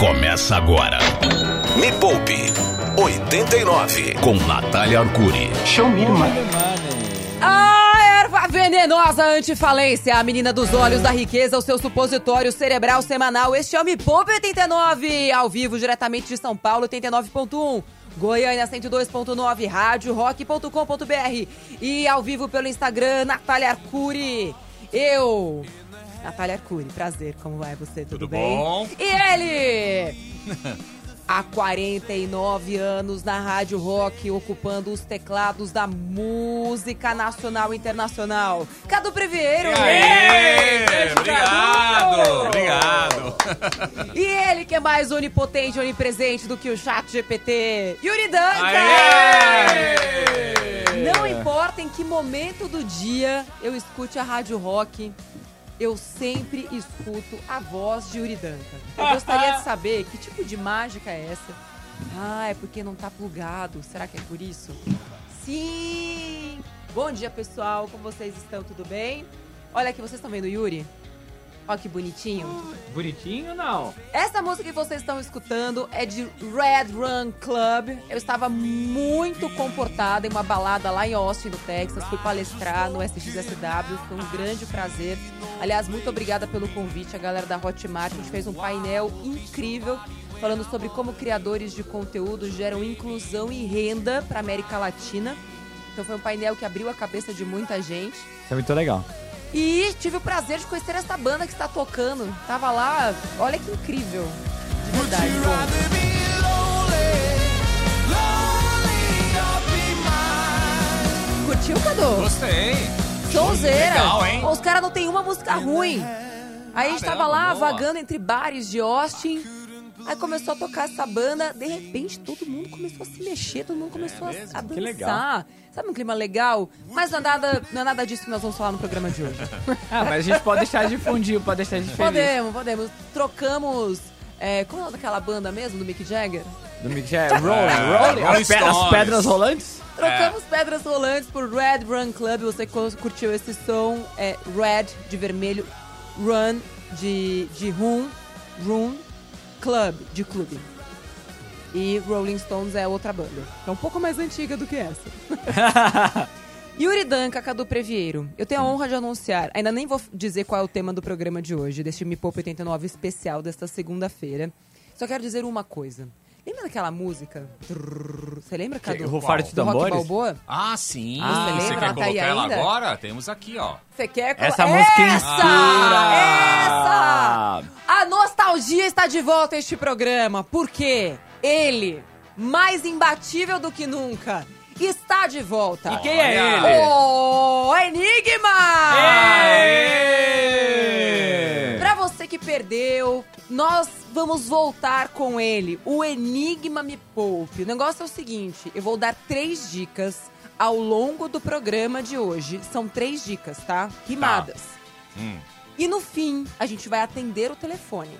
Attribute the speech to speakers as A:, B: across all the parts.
A: Começa agora. Me Poupe 89 com Natália Arcuri.
B: Show me, mano.
C: A erva venenosa antifalência, a menina dos olhos da riqueza, o seu supositório cerebral semanal. Este é o Me Poupe 89, ao vivo diretamente de São Paulo, 89.1. Goiânia 102.9, rádio rock.com.br e ao vivo pelo Instagram, Natália Arcuri. Eu, Natália Arcuri, prazer, como vai você? Tudo,
D: Tudo
C: bem?
D: bom?
C: E ele, há 49 anos na Rádio Rock, ocupando os teclados da música nacional e internacional. Cadu Previeiro!
D: Aê! Obrigado! Obrigado!
C: E ele que é mais onipotente e onipresente do que o chat GPT, Yuri Danca!
D: Aê!
C: Não importa em que momento do dia eu escute a Rádio Rock, eu sempre escuto a voz de Yuri Danca. Eu gostaria de saber que tipo de mágica é essa. Ah, é porque não tá plugado. Será que é por isso? Sim! Bom dia, pessoal. Como vocês estão? Tudo bem? Olha aqui, vocês estão vendo o Yuri? Olha que bonitinho.
B: Bonitinho não?
C: Essa música que vocês estão escutando é de Red Run Club. Eu estava muito comportada em uma balada lá em Austin, no Texas. Fui palestrar no SXSW. Foi um grande prazer. Aliás, muito obrigada pelo convite, a galera da Hotmart. A gente fez um painel incrível falando sobre como criadores de conteúdo geram inclusão e renda para América Latina. Então foi um painel que abriu a cabeça de muita gente.
B: Isso é muito legal.
C: E tive o prazer de conhecer essa banda que está tocando. Tava lá, olha que incrível. De verdade. bom. Curtiu, Cadu?
D: Gostei!
C: Sonzeira.
D: Legal, hein?
C: Os caras não tem uma música ruim. Aí a gente tava lá
D: boa.
C: vagando entre bares de Austin. Aí começou a tocar essa banda, de repente todo mundo começou a se mexer, todo mundo começou a-
D: mesmo?
C: a, dançar.
B: Que legal.
C: Sabe um clima legal? Mas não é, nada, não é nada disso que nós vamos falar no programa de hoje.
B: Ah, mas a gente pode deixar de fundir, pode deixar de feliz.
C: Podemos, podemos. Trocamos. É, como é o nome daquela banda mesmo, do Mick Jagger?
B: Do Mick Jagger, Rolling, Rolling.
D: Rolling
B: As, pe- as pedras rolantes?
C: Trocamos Pedras Rolantes por Red Run Club. Você curtiu esse som, é Red de vermelho, Run de, de Rum, Run, Club de clube. E Rolling Stones é outra banda. É um pouco mais antiga do que essa. Yuri Danca, Cadu Previeiro. Eu tenho a honra de anunciar, ainda nem vou dizer qual é o tema do programa de hoje, deste Me Poupa 89 especial desta segunda-feira. Só quero dizer uma coisa. Lembra daquela música? Você lembra, Cadu?
B: Rufar de
C: Do Rock? Balboa?
D: Ah, sim!
C: Ah,
D: Você
C: lembra?
D: quer
C: Ela tá
D: colocar ela
C: ainda?
D: agora? Temos aqui, ó.
C: Você quer colo-
B: Essa música
C: essa!
B: inspira!
C: Essa! A nostalgia está de volta a este programa. Porque ele, mais imbatível do que nunca, está de volta.
B: E quem é ele?
C: O Enigma! Pra você que perdeu, nós vamos voltar com ele. O Enigma Me Poupe. O negócio é o seguinte: eu vou dar três dicas ao longo do programa de hoje. São três dicas, tá? Rimadas.
D: Hum.
C: E no fim, a gente vai atender o telefone.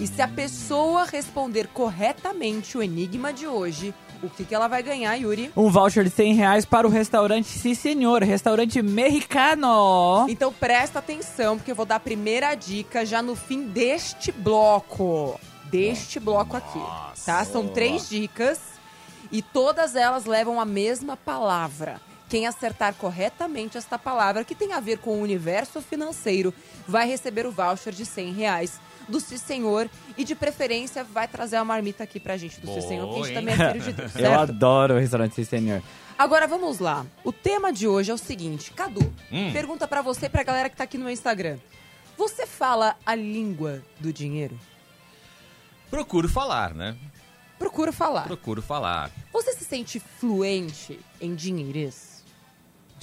C: E se a pessoa responder corretamente o enigma de hoje, o que, que ela vai ganhar, Yuri?
B: Um voucher de 100 reais para o restaurante Sim Senhor, restaurante mexicano.
C: Então presta atenção, porque eu vou dar a primeira dica já no fim deste bloco. Deste bloco aqui, tá? São três dicas e todas elas levam a mesma palavra. Quem acertar corretamente esta palavra, que tem a ver com o universo financeiro, vai receber o voucher de 100 reais do Sim Senhor e de preferência vai trazer a marmita aqui pra gente do
D: Boa,
C: Senhor, que a gente
D: hein?
C: também é filho de Deus,
B: Eu
C: certo?
B: adoro o restaurante Sim Senhor.
C: Agora vamos lá. O tema de hoje é o seguinte, Cadu.
D: Hum.
C: Pergunta pra você e pra galera que tá aqui no meu Instagram. Você fala a língua do dinheiro?
D: Procuro falar, né?
C: Procura falar.
D: Procuro falar.
C: Você se sente fluente em dinheirês?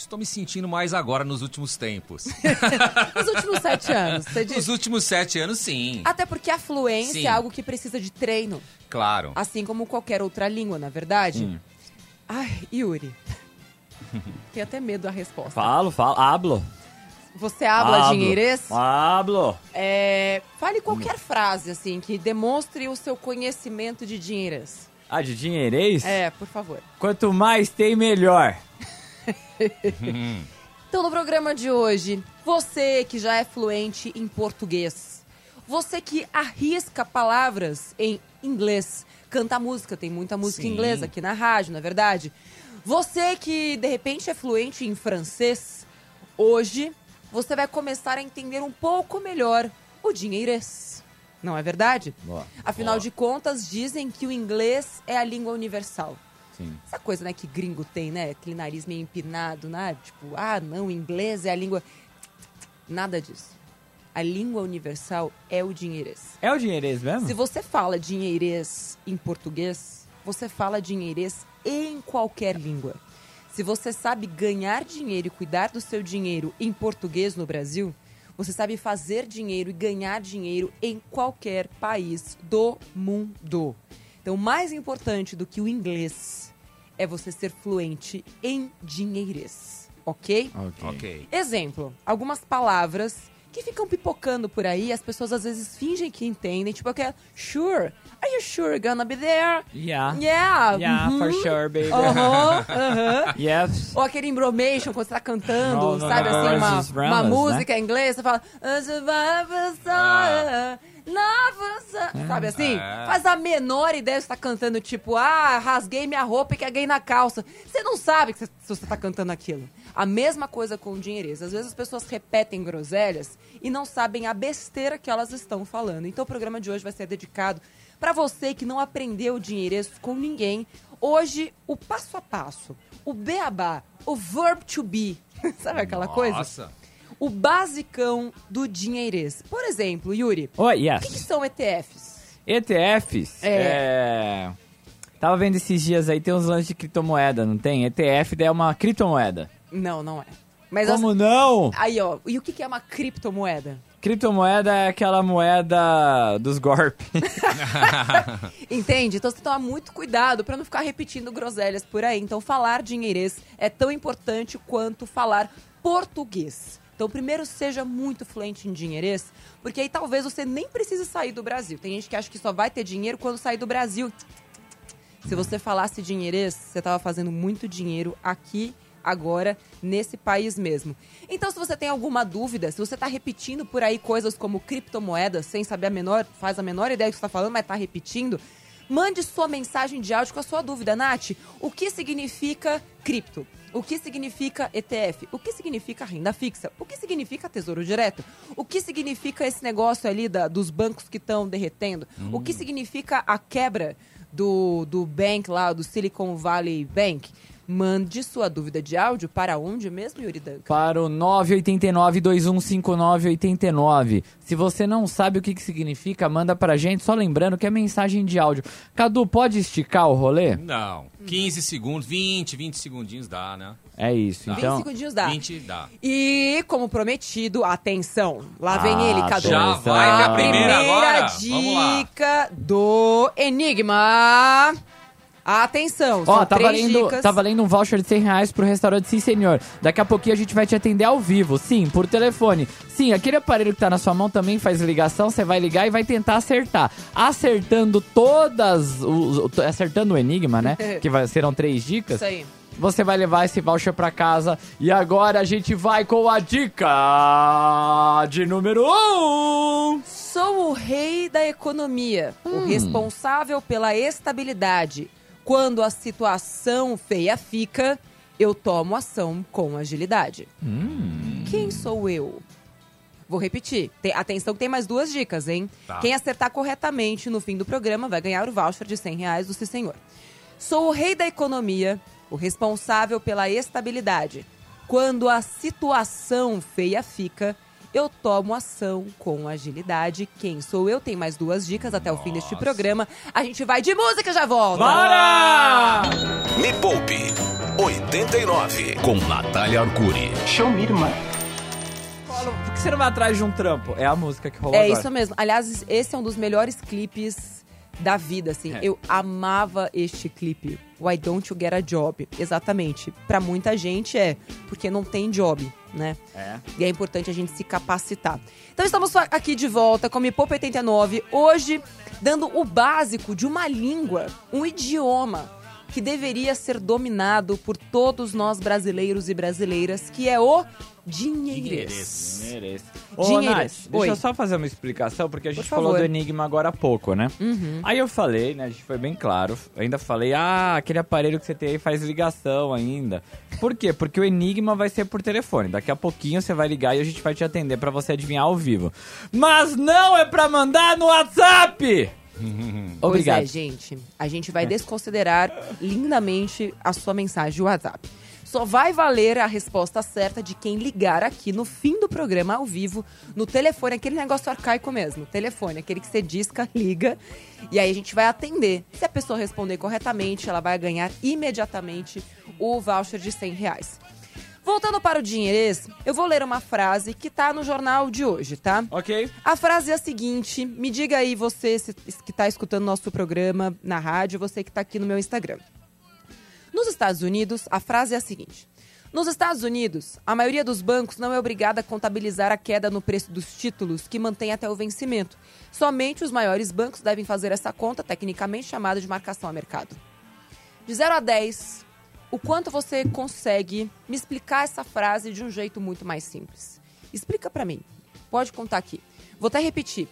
D: Estou me sentindo mais agora nos últimos tempos.
C: Nos últimos sete anos, você diz?
D: Nos últimos sete anos, sim.
C: Até porque a fluência
D: Sim.
C: é algo que precisa de treino,
D: Claro.
C: assim como qualquer outra língua, na verdade.
B: Hum.
C: Ai, Yuri. Tenho até medo da resposta.
B: Falo, falo, hablo.
C: Você habla
B: Hablo.
C: dinheirês?
B: Hablo.
C: É, fale qualquer frase, assim, que demonstre o seu conhecimento de dinheirês.
B: Ah, de dinheirês?
C: É, por favor.
B: Quanto mais tem, melhor.
C: Então, no programa de hoje, você que já é fluente em português, Você que arrisca palavras em inglês, canta música, tem muita música
D: Sim.
C: inglesa aqui na rádio, não é verdade? Você que de repente é fluente em francês, hoje você vai começar a entender um pouco melhor o dinheirês. Não é verdade?
B: Boa.
C: Afinal
D: Boa.
C: de contas, dizem que o inglês é a língua universal.
B: Sim.
C: Essa coisa, né, que gringo tem, né? Aquele nariz meio empinado, né? Tipo, ah, não, inglês é a língua. Nada disso. A língua universal é o dinheirês.
B: É o dinheirês mesmo?
C: Se você fala dinheirês em português, você fala dinheirês em qualquer língua. Se você sabe ganhar dinheiro e cuidar do seu dinheiro em português no Brasil, você sabe fazer dinheiro e ganhar dinheiro em qualquer país do mundo. Então, mais importante do que o inglês é você ser fluente em dinheirês, ok?
B: Ok.
D: Ok.
C: Exemplo, algumas palavras que ficam pipocando por aí, as pessoas às vezes fingem que entendem, tipo aquela sure, are you sure gonna be there?
B: Yeah.
C: Yeah,
B: Yeah,
C: uhum.
B: for sure, baby.
C: Aham, aham.
B: Yes.
C: Ou aquele embromation quando você tá cantando,
B: No, no,
C: sabe
B: no,
C: assim, uma, uma
B: Ramas,
C: música em inglês, você fala. "As a vavasara, navasa", Sabe assim?
D: É.
C: Faz a menor ideia de você tá cantando, tipo, ah, rasguei minha roupa e caguei na calça. Você não sabe que você- se você tá cantando aquilo. A mesma coisa com o dinheirês. Às vezes as pessoas repetem groselhas e não sabem a besteira que elas estão falando. Então o programa de hoje vai ser dedicado para você que não aprendeu dinheirês com ninguém. Hoje, o passo a passo, o beabá, o verb to be. Sabe aquela coisa?
D: Nossa.
C: O basicão do dinheirês. Por exemplo, Yuri,
B: Oh,
C: o que, que
B: yes.
C: são ETFs?
B: ETFs.
C: É.
B: é... Tava vendo esses dias aí, tem uns lances de criptomoeda, não tem? ETF é uma criptomoeda.
C: Não, não é. Mas
B: Como
C: as-
B: não?
C: Aí, ó, e o que, que é uma criptomoeda?
B: Criptomoeda é aquela moeda dos golpes.
C: Entende? Então você toma muito cuidado pra não ficar repetindo groselhas por aí. Então falar dinheirês é tão importante quanto falar português. Então primeiro seja muito fluente em dinheirês, porque aí talvez você nem precise sair do Brasil. Tem gente que acha que só vai ter dinheiro quando sair do Brasil. Se você falasse dinheirês, você tava fazendo muito dinheiro aqui, agora, nesse país mesmo. Então, se você tem alguma dúvida, se você tá repetindo por aí coisas como criptomoedas, sem saber a menor, faz a menor ideia do que você tá falando, mas tá repetindo, mande sua mensagem de áudio com a sua dúvida. Nath, o que significa cripto? O que significa ETF? O que significa renda fixa? O que significa tesouro direto? O que significa esse negócio ali da- dos bancos que estão derretendo? O que significa a quebra do, do bank lá, do Silicon Valley Bank? Mande sua dúvida de áudio para onde mesmo, Yuri Duncan?
B: Para o 989-2159-89. Se você não sabe o que, que significa, manda pra gente, só lembrando que é mensagem de áudio. Cadu, pode esticar o rolê?
D: Não. 15 segundos, 20, 20 segundinhos dá, né?
B: É isso,
C: 20
B: então...
C: segundinhos dá.
D: 20 dá.
C: E, como prometido, atenção. Lá vem
B: Ah,
C: ele, Cadu.
B: Já
D: vai
C: a
D: primeira agora? Vamos lá.
C: dica do Enigma. Atenção,
B: Ó, tá valendo,
C: dicas.
B: tá valendo um voucher de 100 reais pro restaurante Sim Senhor. Daqui a pouquinho a gente vai te atender ao vivo, sim, por telefone. Sim, aquele aparelho que tá na sua mão também faz ligação, você vai ligar e vai tentar acertar. Acertando todas, os- acertando o enigma, né? que vai, serão três dicas.
C: Isso aí.
B: Você vai levar esse voucher pra casa. E agora a gente vai com a dica de número 1. Um.
C: Sou o rei da economia, o responsável pela estabilidade. Quando a situação feia fica, eu tomo ação com agilidade. Quem sou eu? Vou repetir. Tem- atenção que tem mais duas dicas, hein?
D: Tá.
C: Quem acertar corretamente no fim do programa vai ganhar o voucher de 100 reais do Sim Senhor. Sou o rei da economia, o responsável pela estabilidade. Quando a situação feia fica, eu tomo ação com agilidade. Quem sou eu? Tem mais duas dicas até o fim deste
D: Nossa.
C: programa. A gente vai de música, já volta!
B: Bora!
A: Me Poupe 89 com Natália Arcuri.
B: Por que você não vai atrás de um trampo? É a música que rolou
C: É
B: agora.
C: isso mesmo. Aliás, esse é um dos melhores clipes da vida, assim.
B: É.
C: Eu amava este clipe. Why Don't You Get a Job? Exatamente. Pra muita gente é porque não tem job, né?
B: É.
C: E é importante a gente se capacitar. Então estamos aqui de volta com o Me Poupa 89, hoje dando o básico de uma língua, um idioma. Que deveria ser dominado por todos nós brasileiros e brasileiras, que é o dinheirês.
B: Dinheirês. Ô,
C: Dinheirês.
B: Nath, deixa
C: Oi.
B: eu só fazer uma explicação, porque a gente
C: Por
B: falou do Enigma agora há pouco, né?
C: Uhum.
B: Aí eu falei, né? A gente foi bem claro. Ainda falei, ah, aquele aparelho que você tem aí faz ligação ainda. Por quê? Porque o Enigma vai ser por telefone. Daqui a pouquinho você vai ligar e a gente vai te atender pra você adivinhar ao vivo. Mas não é pra mandar no WhatsApp! Obrigado.
C: Pois é, gente. A gente vai desconsiderar lindamente a sua mensagem de WhatsApp. Só vai valer a resposta certa de quem ligar aqui no fim do programa ao vivo, no telefone, aquele negócio arcaico mesmo, telefone, aquele que você disca, liga, e aí a gente vai atender. Se a pessoa responder corretamente, ela vai ganhar imediatamente o voucher de 100 reais. Voltando para o dinheirês, eu vou ler uma frase que tá no jornal de hoje, tá?
B: Ok.
C: A frase é a seguinte: me diga aí, você se- que está escutando nosso programa na rádio, você que está aqui no meu Instagram. Nos Estados Unidos, a frase é a seguinte: Nos Estados Unidos, a maioria dos bancos não é obrigada a contabilizar a queda no preço dos títulos que mantém até o vencimento. Somente os maiores bancos devem fazer essa conta, tecnicamente chamada de marcação a mercado. De 0 a 10, o quanto você consegue me explicar essa frase de um jeito muito mais simples? Explica pra mim. Pode contar aqui. Vou até repetir.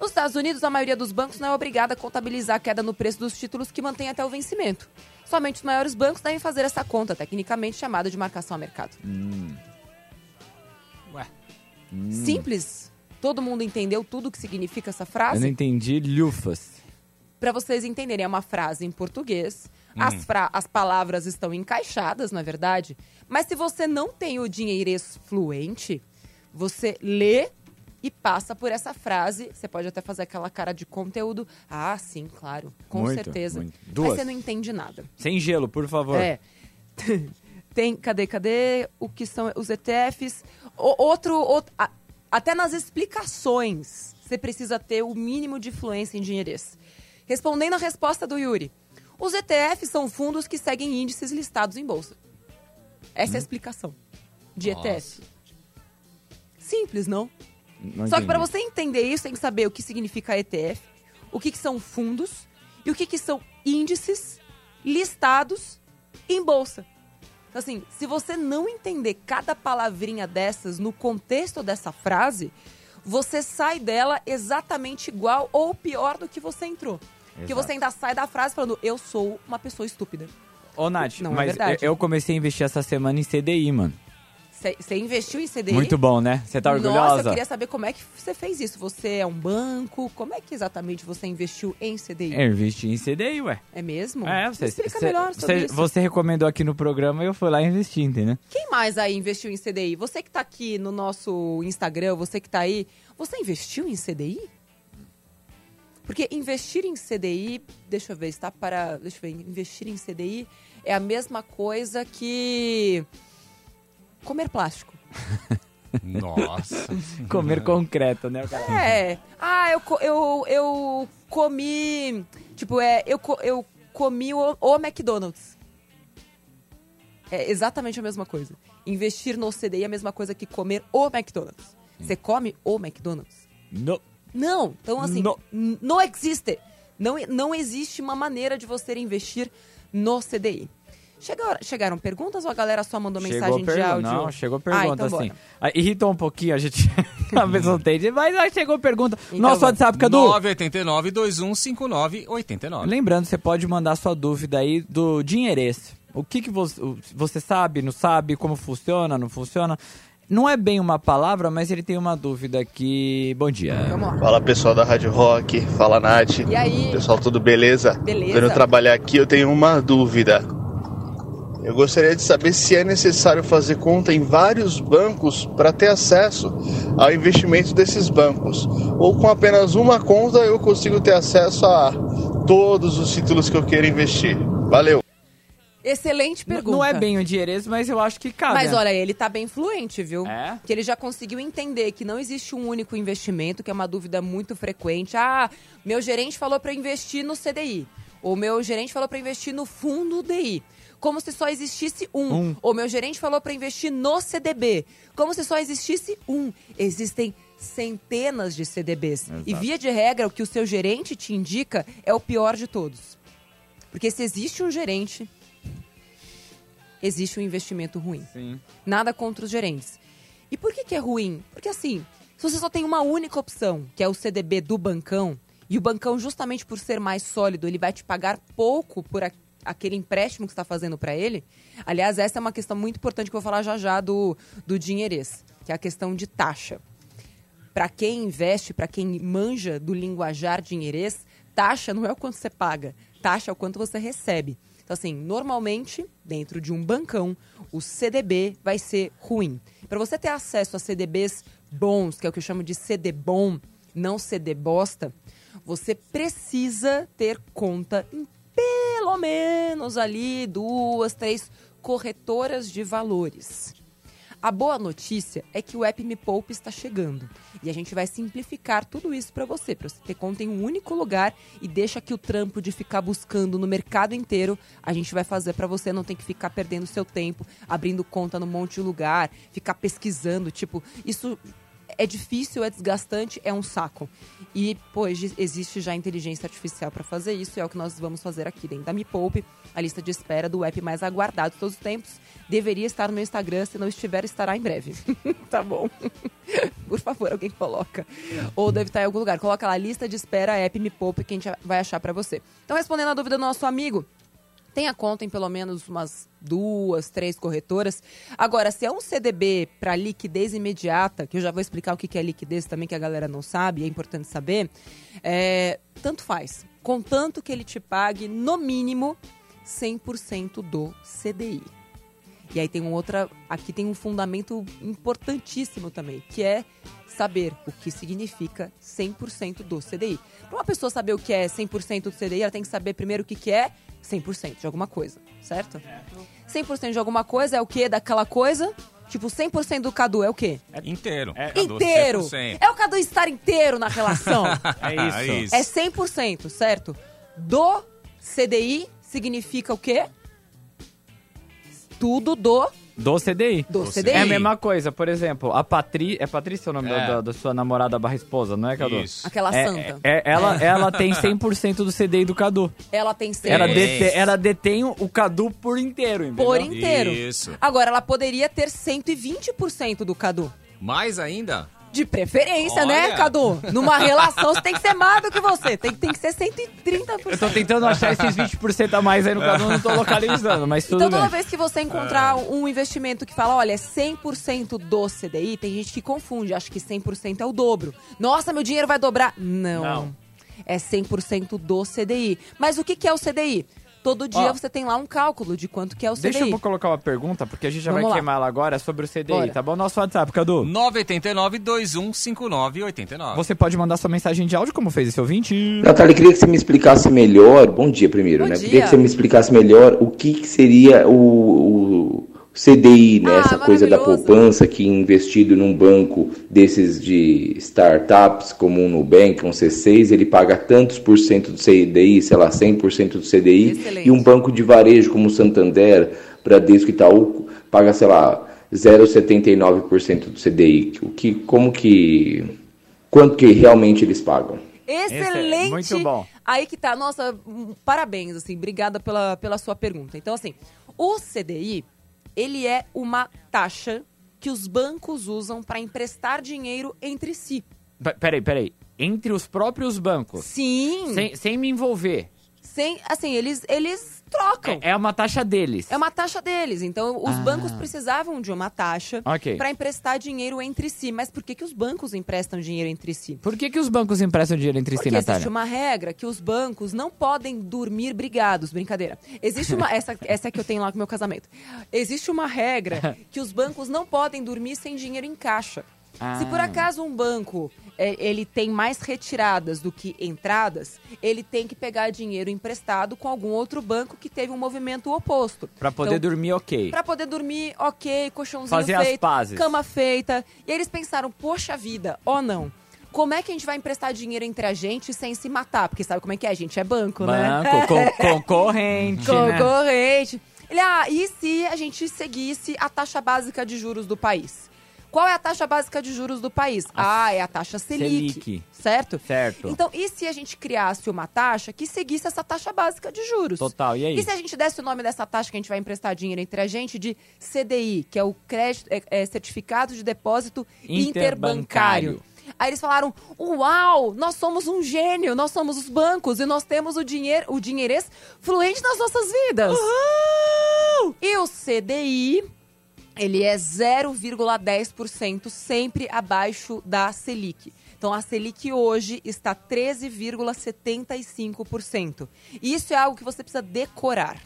C: Nos Estados Unidos, a maioria dos bancos não é obrigada a contabilizar a queda no preço dos títulos que mantém até o vencimento. Somente os maiores bancos devem fazer essa conta, tecnicamente chamada de marcação a mercado.
D: Ué.
C: Simples. Todo mundo entendeu tudo o que significa essa
B: Eu
C: frase?
B: não entendi lufas.
C: Para vocês entenderem, é uma frase em português. As, fra- as palavras estão encaixadas, na verdade. Mas se você não tem o dinheirês fluente, você lê e passa por essa frase. Você pode até fazer aquela cara de conteúdo. Ah, sim, claro. Com
B: Muito,
C: certeza.
B: muito.
C: Mas
B: Duas.
C: você não entende nada.
B: Sem gelo, por favor.
C: É. Tem, cadê, cadê? O que são os ETFs? O- outro, outro a- até nas explicações, você precisa ter o mínimo de fluência em dinheirês. Respondendo a resposta do Yuri, os ETFs são fundos que seguem índices listados em bolsa. Essa é a explicação de
D: Nossa.
C: ETF. Simples, não?
B: Não
C: Só que para você entender isso, tem que saber o que significa ETF, o que, que são fundos e o que, que são índices listados em bolsa. Então, assim, se você não entender cada palavrinha dessas no contexto dessa frase, você sai dela exatamente igual ou pior do que você entrou.
B: Exato.
C: você ainda sai da frase falando, eu sou uma pessoa estúpida.
B: Ô, Nath,
C: Não é
B: mas
C: verdade.
B: eu comecei a investir essa semana em CDI, mano.
C: Você investiu em CDI?
B: Muito bom, né? Você tá orgulhosa?
C: Nossa, eu queria saber como é que você fez isso. Você é um banco? Como é que exatamente você investiu em CDI?
B: Eu investi em CDI, ué.
C: É mesmo?
B: É, você,
C: Me Explica
B: você-
C: melhor sobre
B: você,
C: isso.
B: você recomendou aqui no programa e eu fui lá e investi, entendeu?
C: Quem mais aí investiu em CDI? Você que tá aqui no nosso Instagram, você que tá aí, você investiu em CDI? Porque investir em CDI, deixa eu ver, está para, deixa eu ver, investir em CDI é a mesma coisa que comer plástico.
D: Nossa.
B: Comer concreto, né, cara?
C: É. Ah, eu, eu, eu comi. Tipo, é. Eu, eu comi o, o McDonald's. É exatamente a mesma coisa. Investir no CDI é a mesma coisa que comer o McDonald's. Você come o McDonald's?
B: No.
C: Não. Então, assim,
B: No.
C: não existe. Não, não existe uma maneira de você investir no CDI. Chegaram, chegaram perguntas ou a galera só mandou mensagem de áudio?
B: Não, chegou
C: Ah,
B: pergunta,
C: então
B: assim.
C: bora.
B: Ah, irritou um pouquinho, a gente talvez não entende, mas aí chegou pergunta.
C: Então
B: Nosso. WhatsApp, Cadu.
D: 989 215989.
B: Lembrando, você pode mandar sua dúvida aí do dinheirês. O que, que você, você sabe, não sabe, como funciona, não funciona? Não é bem uma palavra, mas ele tem uma dúvida aqui. Bom dia.
C: Vamos lá.
E: Fala pessoal da Rádio Rock, fala Nath.
C: E aí?
E: Pessoal, tudo beleza?
C: Beleza.
E: Vendo trabalhar aqui, eu tenho uma dúvida. Eu gostaria de saber se é necessário fazer conta em vários bancos para ter acesso ao investimento desses bancos. Ou com apenas uma conta eu consigo ter acesso a todos os títulos que eu queira investir. Valeu!
C: Excelente
B: N-
C: pergunta.
B: Não é bem o dinheirês, mas eu acho que cabe.
C: Mas olha, ele tá bem fluente, viu?
B: É?
C: Que ele já conseguiu entender que não existe um único investimento, que é uma dúvida muito frequente. Ah, meu gerente falou para investir no CDI. Ou meu gerente falou para investir no fundo DI. Como se só existisse um.
B: Um.
C: Ou meu gerente falou para investir no CDB. Como se só existisse um. Existem centenas de CDBs. E
B: Exato.
C: via de regra, o que o seu gerente te indica é o pior de todos. Porque se existe um gerente, existe um investimento ruim.
B: Sim.
C: Nada contra os gerentes. E por que, que é ruim? Porque assim, se você só tem uma única opção, que é o CDB do bancão, e o bancão, justamente por ser mais sólido, ele vai te pagar pouco por a- aquele empréstimo que você está fazendo para ele. Aliás, essa é uma questão muito importante que eu vou falar já já do, do dinheirês, que é a questão de taxa. Para quem investe, para quem manja do linguajar dinheirês, taxa não é o quanto você paga, taxa é o quanto você recebe. Então, assim, normalmente, dentro de um bancão, o CDB vai ser ruim. Para você ter acesso a CDBs bons, que é o que eu chamo de CD bom, não CD bosta, você precisa ter conta em pelo menos ali duas, três corretoras de valores. A boa notícia é que o app Me Poupe está chegando. E a gente vai simplificar tudo isso para você, para você ter conta em um único lugar e deixa que o trampo de ficar buscando no mercado inteiro, a gente vai fazer para você não ter que ficar perdendo seu tempo, abrindo conta num monte de lugar, ficar pesquisando, tipo, isso é difícil, é desgastante, é um saco. E, pô, exi- existe já inteligência artificial para fazer isso, e é o que nós vamos fazer aqui dentro da Me Poupe, a lista de espera do app mais aguardado de todos os tempos. Deveria estar no meu Instagram, se não estiver, estará em breve. tá bom. Por favor, alguém coloca. Ou deve estar em algum lugar. Coloca lá, lista de espera, app Me Poupe, que a gente vai achar para você. Então, respondendo a dúvida do nosso amigo, tenha conta em pelo menos umas duas, três corretoras. Agora, se é um CDB para liquidez imediata, que eu já vou explicar o que é liquidez também, que a galera não sabe, é importante saber, é, tanto faz. Contanto que ele te pague, no mínimo, 100% do CDI. E aí tem um outra, aqui tem um fundamento importantíssimo também, que é saber o que significa 100% do CDI. Para uma pessoa saber o que é 100% do CDI, ela tem que saber primeiro o que que é 100% de alguma coisa, certo? 100% de alguma coisa é o que daquela coisa? Tipo, 100% do Cadu é o quê?
D: Inteiro.
C: inteiro!
D: 100%.
C: É o Cadu estar inteiro na relação.
B: É isso.
D: É
C: é 100%, certo? Do CDI significa o quê? Tudo do,
B: Do CDI.
C: do CDI.
B: É a mesma coisa, por exemplo, a Patrícia. É Patrícia o nome
D: É.
B: da, da- sua namorada barra esposa, não é, Cadu?
D: Isso.
C: Aquela
B: É,
C: santa.
B: é- é- ela, ela tem 100% do CDI do Cadu.
C: Ela tem 100%.
B: Ela, dete- ela detém o Cadu por inteiro, entendeu?
C: Por inteiro.
D: Isso.
C: Agora, ela poderia ter 120% do Cadu.
D: Mais ainda?
C: De preferência, né,
D: Olha.
C: Cadu? Numa relação, você tem que ser mais do que você. Tem, tem que ser 130%.
B: Eu tô tentando achar esses 20% a mais aí no Cadu, não tô localizando, mas tudo
C: Então, toda
B: bem.
C: vez que você encontrar um investimento que fala, olha, é 100% do CDI, tem gente que confunde, acha que 100% é o dobro. Nossa, meu dinheiro vai dobrar. Não.
B: Não.
C: É 100% do CDI. Mas o que, que é o CDI? Todo dia
B: Ó.
C: você tem lá um cálculo de quanto que é o CDI.
B: Deixa eu colocar uma pergunta, porque a gente já
C: Vamos
B: vai
C: lá.
B: queimar ela agora sobre o CDI,
C: Bora.
B: tá bom? Nosso WhatsApp, Cadu.
D: 989-2159-89.
B: Você pode mandar sua mensagem de áudio, como fez esse ouvinte.
F: Natália, queria que você me explicasse melhor. Bom dia primeiro,
C: Bom
F: né?
C: dia.
F: Queria que você me explicasse melhor o que, que seria o, o CDI, né?
C: Ah,
F: Essa coisa da poupança que investido num banco desses de startups, como um Nubank, um C6, ele paga tantos por cento do CDI, sei lá, 100% do CDI,
C: Excelente.
F: e um banco de varejo como o Santander, Bradesco e Itaú paga, sei lá, 0,79% do CDI. O que, como que, quanto que realmente eles pagam?
C: Excelente!
B: Muito bom.
C: Aí que tá, nossa, parabéns, assim, obrigada pela, pela sua pergunta. Então, assim, o CDI, ele é uma taxa que os bancos usam para emprestar dinheiro entre si.
B: P- Peraí, peraí. Entre os próprios bancos.
C: Sim,
B: Sem, sem me envolver.
C: sem, assim, eles, eles trocam.
B: É, é uma taxa deles.
C: É uma taxa deles. Então, os
B: Ah.
C: bancos precisavam de uma taxa
B: Ok.
C: para emprestar dinheiro entre si. Mas por que, que os bancos emprestam dinheiro entre si?
B: Por que, que os bancos emprestam dinheiro entre si,
C: Porque
B: Natália?
C: existe uma regra que os bancos não podem dormir brigados. Brincadeira. Existe uma. Essa, essa é que eu tenho lá com o meu casamento. Existe uma regra que os bancos não podem dormir sem dinheiro em caixa. Se por
B: Ah.
C: acaso um banco é, ele tem mais retiradas do que entradas, ele tem que pegar dinheiro emprestado com algum outro banco que teve um movimento oposto.
B: Pra poder
C: Então,
B: dormir, ok.
C: Pra poder dormir, ok, colchãozinho
B: Fazer as
C: feito,
B: pazes.
C: cama feita. E eles pensaram, poxa vida, ó não. Como é que a gente vai emprestar dinheiro entre a gente sem se matar? Porque sabe como é que é? A gente é banco, né?
B: Banco, con- concorrente, né?
C: Concorrente. Ele, ah, e se a gente seguisse a taxa básica de juros do país? Qual é a taxa básica de juros do país? Ah, é a taxa Selic.
B: Selic.
C: Certo?
B: Certo.
C: Então, e se a gente criasse uma taxa que seguisse essa taxa básica de juros?
B: Total, e aí?
C: E se a gente desse o nome dessa taxa que a gente vai emprestar dinheiro entre a gente de CDI, que é o crédito, é, é Certificado de Depósito
B: Interbancário.
C: Interbancário. Aí eles falaram: Uau, nós somos um gênio, nós somos os bancos e nós temos o dinheiro, o dinheirês fluente nas nossas vidas. E o CDI, ele é 0,10%, sempre abaixo da Selic. Então a Selic hoje está 13,75%. E isso é algo que você precisa decorar.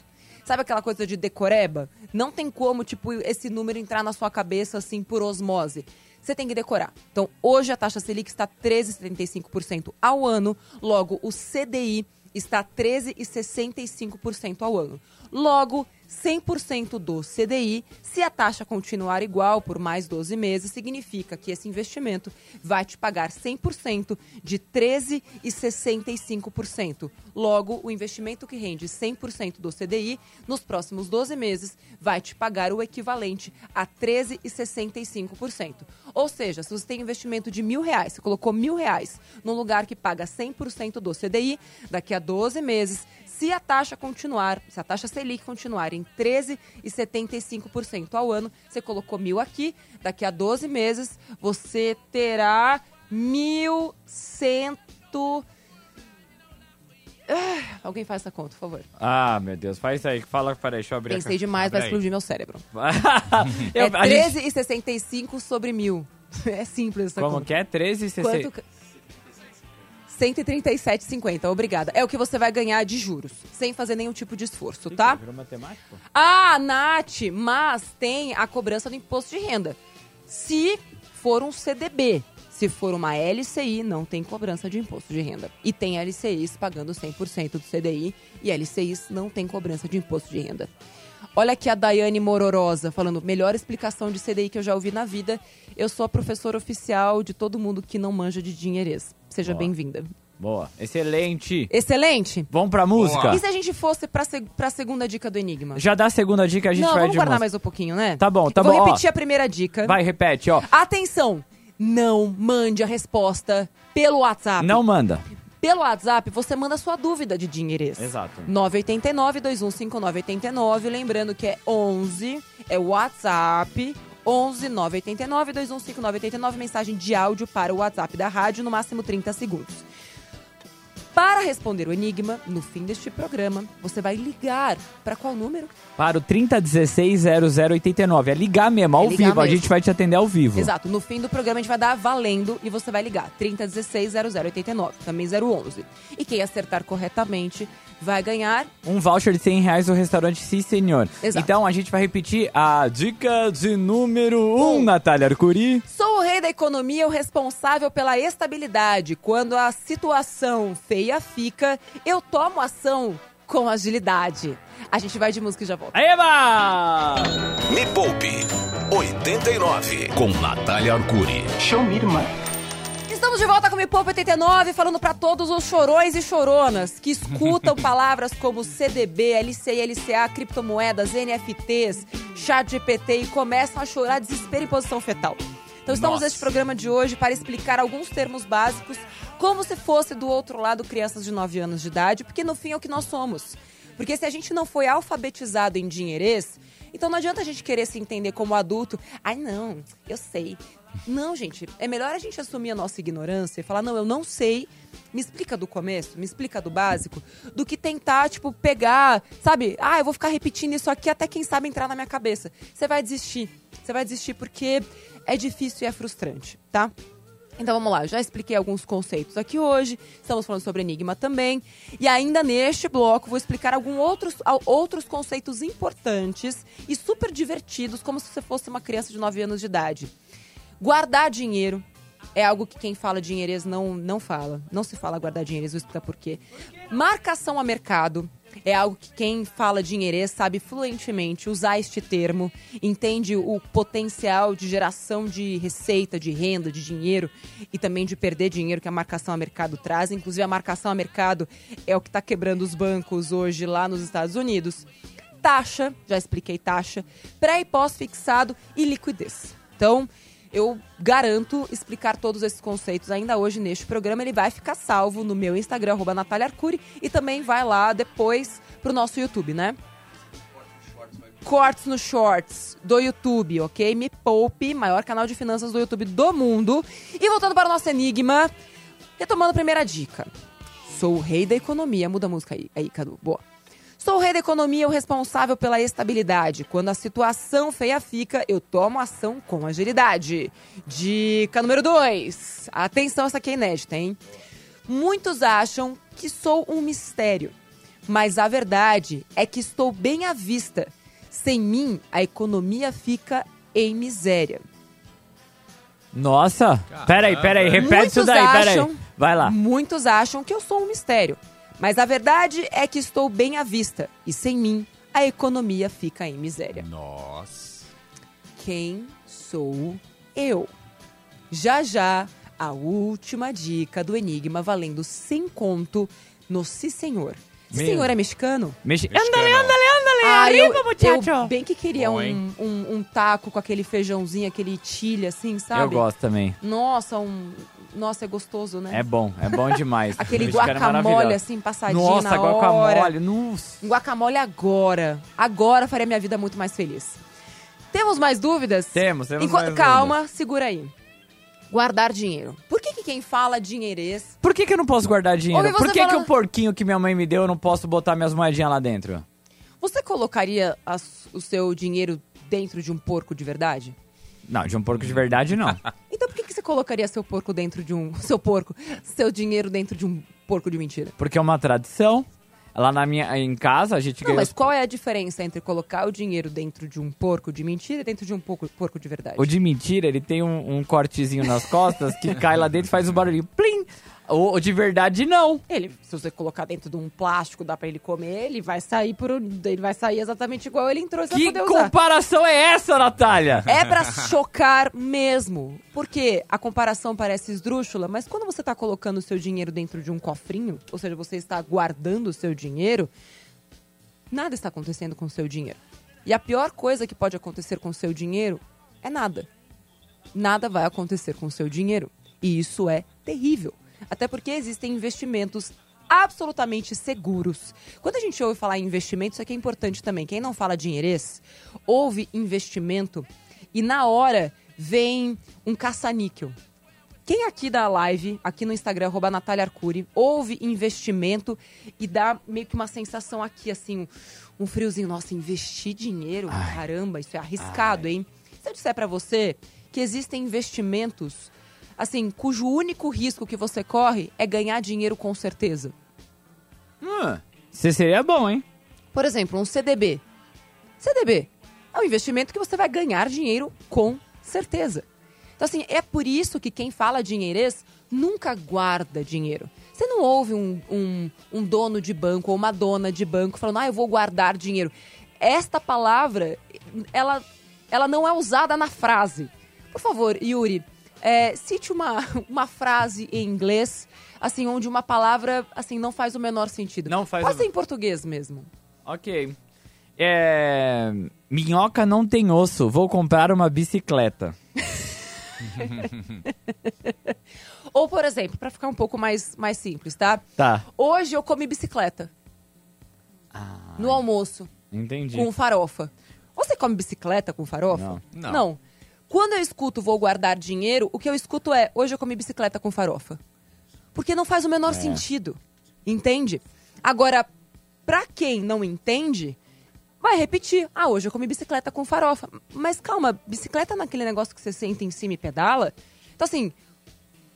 C: Sabe aquela coisa de decoreba? Não tem como, tipo, esse número entrar na sua cabeça assim por osmose. Você tem que decorar. Então, hoje a taxa Selic está 13,75% ao ano, logo o CDI está 13,65% ao ano. Logo, 100% do CDI, se a taxa continuar igual por mais 12 meses, significa que esse investimento vai te pagar 100% de 13,65%. Logo, o investimento que rende 100% do CDI nos próximos 12 meses vai te pagar o equivalente a 13,65%. Ou seja, se você tem investimento de mil reais, você colocou mil reais num lugar que paga 100% do CDI, daqui a 12 meses, se a taxa continuar, se a taxa Selic continuar em 13,75% ao ano, você colocou mil aqui, daqui a 12 meses você terá 1.100. Ah, alguém faz essa conta, por favor.
B: Ah, meu Deus, faz aí. Fala, peraí, deixa eu abrir
C: Pensei
B: a
C: demais, vai explodir meu cérebro.
B: Eu-
C: é
B: a gente-
C: 13,65 sobre mil. É simples essa
B: Como
C: conta.
B: que é? 13 e
C: Quanto... ca- 137,50, obrigada. É o que você vai ganhar de juros, sem fazer nenhum tipo de esforço, tá?
B: Virou matemático?
C: Ah, Nath, mas tem a cobrança do imposto de renda. Se for um CDB, se for uma LCI, não tem cobrança de imposto de renda. E tem LCIs pagando 100% do CDI e LCIs não tem cobrança de imposto de renda. Olha aqui a Daiane Mororosa falando, melhor explicação de CDI que eu já ouvi na vida. Eu sou a professora oficial de todo mundo que não manja de dinheirês. Seja bem-vinda.
B: Boa, excelente.
C: Excelente.
B: Vamos pra música?
C: E se a gente fosse pra, seg pra segunda dica do Enigma?
B: Já dá a segunda dica, a gente
C: não,
B: vai
C: vamos
B: de
C: guardar
B: música.
C: mais um pouquinho, né?
B: Tá bom, tá
C: Vou
B: bom, ó.
C: repetir a primeira dica.
B: Vai, repete, ó.
C: Atenção! Não mande a resposta pelo WhatsApp.
B: Não manda.
C: Pelo WhatsApp, você manda sua dúvida de dinheirês.
B: Exato.
C: 989-215989. Lembrando que é 11, é o WhatsApp. 11 989 215989. Mensagem de áudio para o WhatsApp da rádio, no máximo 30 segundos. Para responder o enigma, no fim deste programa, você vai ligar para qual número?
B: Para o 3016-0089. É ligar mesmo, ao
C: É ligar
B: vivo. A
C: mesmo.
B: gente vai te atender ao vivo.
C: Exato. No fim do programa a gente vai dar valendo e você vai ligar. 3016-0089, também 011. E quem acertar corretamente vai ganhar
B: Um voucher de 100 reais do restaurante Sim Senhor.
C: Exato.
B: Então a gente vai repetir a dica de número 1, um, Natália Arcuri.
C: Sou o rei da economia, o responsável pela estabilidade. Quando a situação feia fica, eu tomo ação com agilidade. A gente vai de música e já volta.
B: Eba!
A: Me Poupe 89 com Natália Arcuri.
C: Estamos de volta com o Me Poupa 89, falando para todos os chorões e choronas que escutam palavras como CDB, LCI, LCA, criptomoedas, NFTs, chat GPT e começam a chorar desespero em posição fetal. Então estamos
D: Nossa.
C: neste programa de hoje para explicar alguns termos básicos, como se fosse do outro lado crianças de 9 anos de idade, porque no fim é o que nós somos. Porque se a gente não foi alfabetizado em dinheirês, então não adianta a gente querer se entender como adulto. Ai, não, eu sei. Não, gente, é melhor a gente assumir a nossa ignorância e falar, não, eu não sei, me explica do começo, me explica do básico, do que tentar, tipo, pegar, sabe? Ah, eu vou ficar repetindo isso aqui até quem sabe entrar na minha cabeça. Você vai desistir. Você vai desistir porque é difícil e é frustrante, tá? Então vamos lá, já expliquei alguns conceitos aqui hoje, estamos falando sobre enigma também, e ainda neste bloco vou explicar alguns outros, outros conceitos importantes e super divertidos, como se você fosse uma criança de 9 anos de idade. Guardar dinheiro é algo que quem fala dinheirês não, não fala. Não se fala guardar dinheirês, vou explicar por quê. Marcação a mercado é algo que quem fala dinheirês sabe fluentemente usar este termo, entende o potencial de geração de receita, de renda, de dinheiro e também de perder dinheiro que a marcação a mercado traz. Inclusive, a marcação a mercado é o que está quebrando os bancos hoje lá nos Estados Unidos. Taxa, já expliquei taxa, pré e pós-fixado e liquidez. Então, eu garanto explicar todos esses conceitos ainda hoje neste programa. Ele vai ficar salvo no meu Instagram, arroba Natália Arcuri, e também vai lá depois pro nosso YouTube, né? Cortes no Shorts do YouTube, ok? Me Poupe, maior canal de finanças do YouTube do mundo. E voltando para o nosso enigma, retomando a primeira dica. Sou o rei da economia. Muda a música aí, aí Cadu. Boa. Sou o rei da economia, o responsável pela estabilidade. Quando a situação feia fica, eu tomo ação com agilidade. Dica número 2. Atenção, essa aqui é inédita, hein? Muitos acham que sou um mistério, mas a verdade é que estou bem à vista. Sem mim, a economia fica em miséria.
B: Nossa, peraí, peraí, repete
C: Muitos
B: isso daí, peraí.
C: acham-
B: Vai lá.
C: Muitos acham que eu sou um mistério, mas a verdade é que estou bem à vista. E sem mim, a economia fica em miséria.
D: Nossa.
C: Quem sou eu? Já já, a última dica do Enigma valendo sem conto no Si Senhor. Si
B: Meu.
C: Senhor é mexicano?
B: Mexe...
D: Mexicano.
B: Andale, andale, andale,
C: Ah,
B: arriba,
C: eu,
B: muchacho.
C: eu bem que queria
D: Bom,
C: um, um, um taco com aquele feijãozinho, aquele chile assim, sabe?
B: Eu gosto também.
C: Nossa, um... Nossa, é gostoso, né?
B: É bom, é bom demais.
C: Aquele guacamole assim, passadinho
B: Nossa,
C: na hora.
B: guacamole, nossa.
C: Um guacamole agora. Agora faria minha vida muito mais feliz. Temos mais dúvidas?
B: Temos, temos
C: Enqu-
B: mais
C: Calma, segura aí. Guardar dinheiro. Por que, que quem fala dinheirês...
B: Por que, que eu não posso guardar dinheiro? Por que, que
C: falando-
B: o porquinho que minha mãe me deu eu não posso botar minhas moedinhas lá dentro?
C: Você colocaria as- o seu dinheiro dentro de um porco de verdade?
B: Não, de um porco de verdade não.
C: Então por que, que você colocaria seu porco dentro de um... Seu porco, seu dinheiro dentro de um porco de mentira?
B: Porque é uma tradição. Lá na minha, em casa a gente
C: Não,
B: ganhou.
C: mas qual é a diferença entre colocar o dinheiro dentro de um porco de mentira e dentro de um porco, porco de verdade?
B: O de mentira, ele tem um, um cortezinho nas costas que cai lá dentro e faz um barulhinho. Plim! O, o de verdade, não.
C: Ele, se você colocar dentro de um plástico, dá pra ele comer, ele vai sair por ele vai sair exatamente igual ele entrou, você
B: Que comparação é essa, Natália?
C: É pra chocar mesmo. Porque a comparação parece esdrúxula, mas quando você tá colocando o seu dinheiro dentro de um cofrinho, ou seja, você está guardando o seu dinheiro, nada está acontecendo com o seu dinheiro. E a pior coisa que pode acontecer com o seu dinheiro é nada. Nada vai acontecer com o seu dinheiro. E isso é terrível. Até porque existem investimentos absolutamente seguros. Quando a gente ouve falar em investimento, isso aqui é importante também. Quem não fala dinheirês, ouve investimento e na hora vem um caça-níquel. Quem aqui da live, aqui no Instagram, arroba Natália Arcuri, ouve investimento e dá meio que uma sensação aqui, assim, um, friozinho. Nossa, investir dinheiro? Caramba, isso é arriscado, hein? Se eu disser pra você que existem investimentos, assim, cujo único risco que você corre é ganhar dinheiro com certeza.
B: Hum, Isso seria bom, hein?
C: Por exemplo, um CDB. CDB é um investimento que você vai ganhar dinheiro com certeza. Então, assim, é por isso que quem fala dinheirês nunca guarda dinheiro. Você não ouve um, um, um dono de banco ou uma dona de banco falando, ah, eu vou guardar dinheiro. Esta palavra, ela, ela não é usada na frase. Por favor, Yuri, é, cite uma, uma frase em inglês, assim, onde uma palavra, assim, não faz o menor sentido.
B: Não faz
C: Pode
B: o-
C: ser em português mesmo.
B: Ok. É. Minhoca não tem osso. Vou comprar uma bicicleta.
C: Ou, por exemplo, pra ficar um pouco mais, mais simples, tá?
B: Tá.
C: Hoje eu comi bicicleta. No almoço,
B: Entendi.
C: com farofa. Você come bicicleta com farofa?
D: Não. Não.
C: Quando eu escuto vou guardar dinheiro, o que eu escuto é hoje eu comi bicicleta com farofa. Porque não faz o menor sentido. Entende? Agora, pra quem não entende, vai repetir. Ah, hoje eu comi bicicleta com farofa. Mas calma, bicicleta é aquele negócio que você senta em cima e pedala? Então, assim,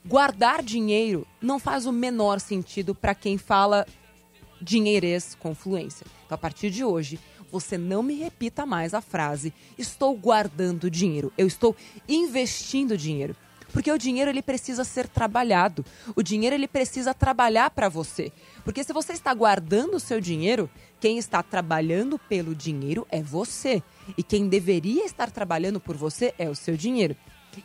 C: guardar dinheiro não faz o menor sentido pra quem fala dinheirês com fluência. Então, a partir de hoje, você não me repita mais a frase estou guardando dinheiro, eu estou investindo dinheiro. Porque o dinheiro ele precisa ser trabalhado. O dinheiro ele precisa trabalhar para você. Porque se você está guardando o seu dinheiro, quem está trabalhando pelo dinheiro é você. E quem deveria estar trabalhando por você é o seu dinheiro.